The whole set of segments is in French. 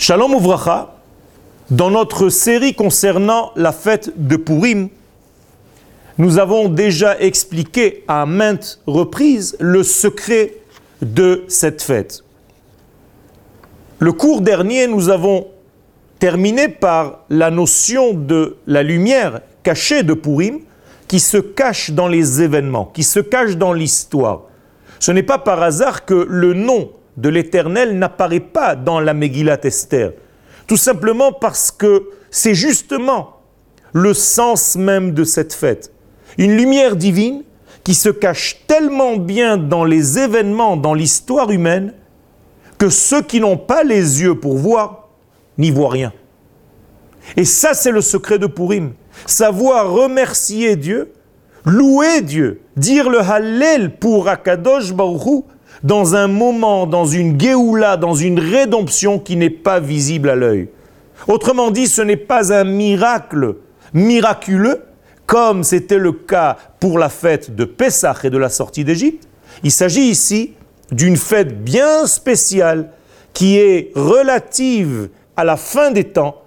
Shalom Uvracha, dans notre série concernant la fête de Purim, nous avons déjà expliqué à maintes reprises le secret de cette fête. Le cours dernier, nous avons terminé par la notion de la lumière cachée de Purim, qui se cache dans les événements, qui se cache dans l'histoire. Ce n'est pas par hasard que le nom de l'Éternel n'apparaît pas dans la Megillat Esther. Tout simplement parce que c'est justement le sens même de cette fête. Une lumière divine qui se cache tellement bien dans les événements, dans l'histoire humaine, que ceux qui n'ont pas les yeux pour voir n'y voient rien. Et ça, c'est le secret de Purim. Savoir remercier Dieu, louer Dieu, dire le Hallel pour Akadosh Baruch dans un moment, dans une Géoula, dans une rédemption qui n'est pas visible à l'œil. Autrement dit, ce n'est pas un miracle miraculeux, comme c'était le cas pour la fête de Pessah et de la sortie d'Égypte. Il s'agit ici d'une fête bien spéciale qui est relative à la fin des temps.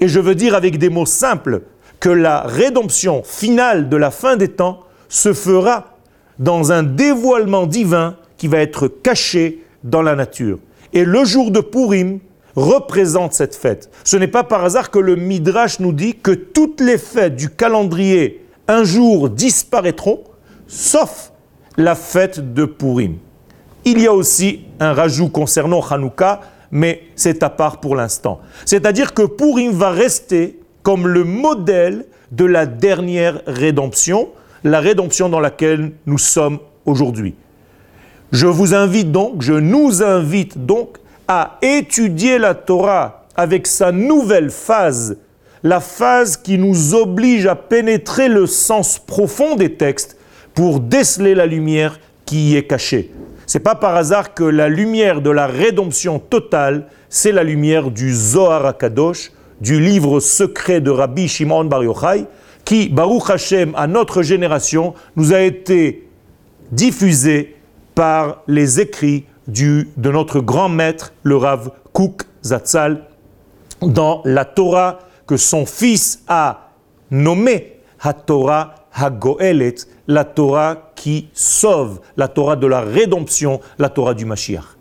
Et je veux dire avec des mots simples que la rédemption finale de la fin des temps se fera dans un dévoilement divin qui va être caché dans la nature. Et le jour de Purim représente cette fête. Ce n'est pas par hasard que le Midrash nous dit que toutes les fêtes du calendrier un jour disparaîtront, sauf la fête de Purim. Il y a aussi un rajout concernant Hanouka, mais c'est à part pour l'instant. C'est-à-dire que Purim va rester comme le modèle de la dernière rédemption, la rédemption dans laquelle nous sommes aujourd'hui. Je vous invite donc, je nous invite donc à étudier la Torah avec sa nouvelle phase, la phase qui nous oblige à pénétrer le sens profond des textes pour déceler la lumière qui y est cachée. C'est pas par hasard que la lumière de la rédemption totale, c'est la lumière du Zohar HaKadosh, du livre secret de Rabbi Shimon Bar Yochai, qui, Baruch Hashem, à notre génération, nous a été diffusé par les écrits de notre grand maître, le Rav Kouk Zatzal, dans la Torah que son fils a nommée HaTorah HaGoelet, la Torah qui sauve, la Torah de la rédemption, la Torah du Mashiach.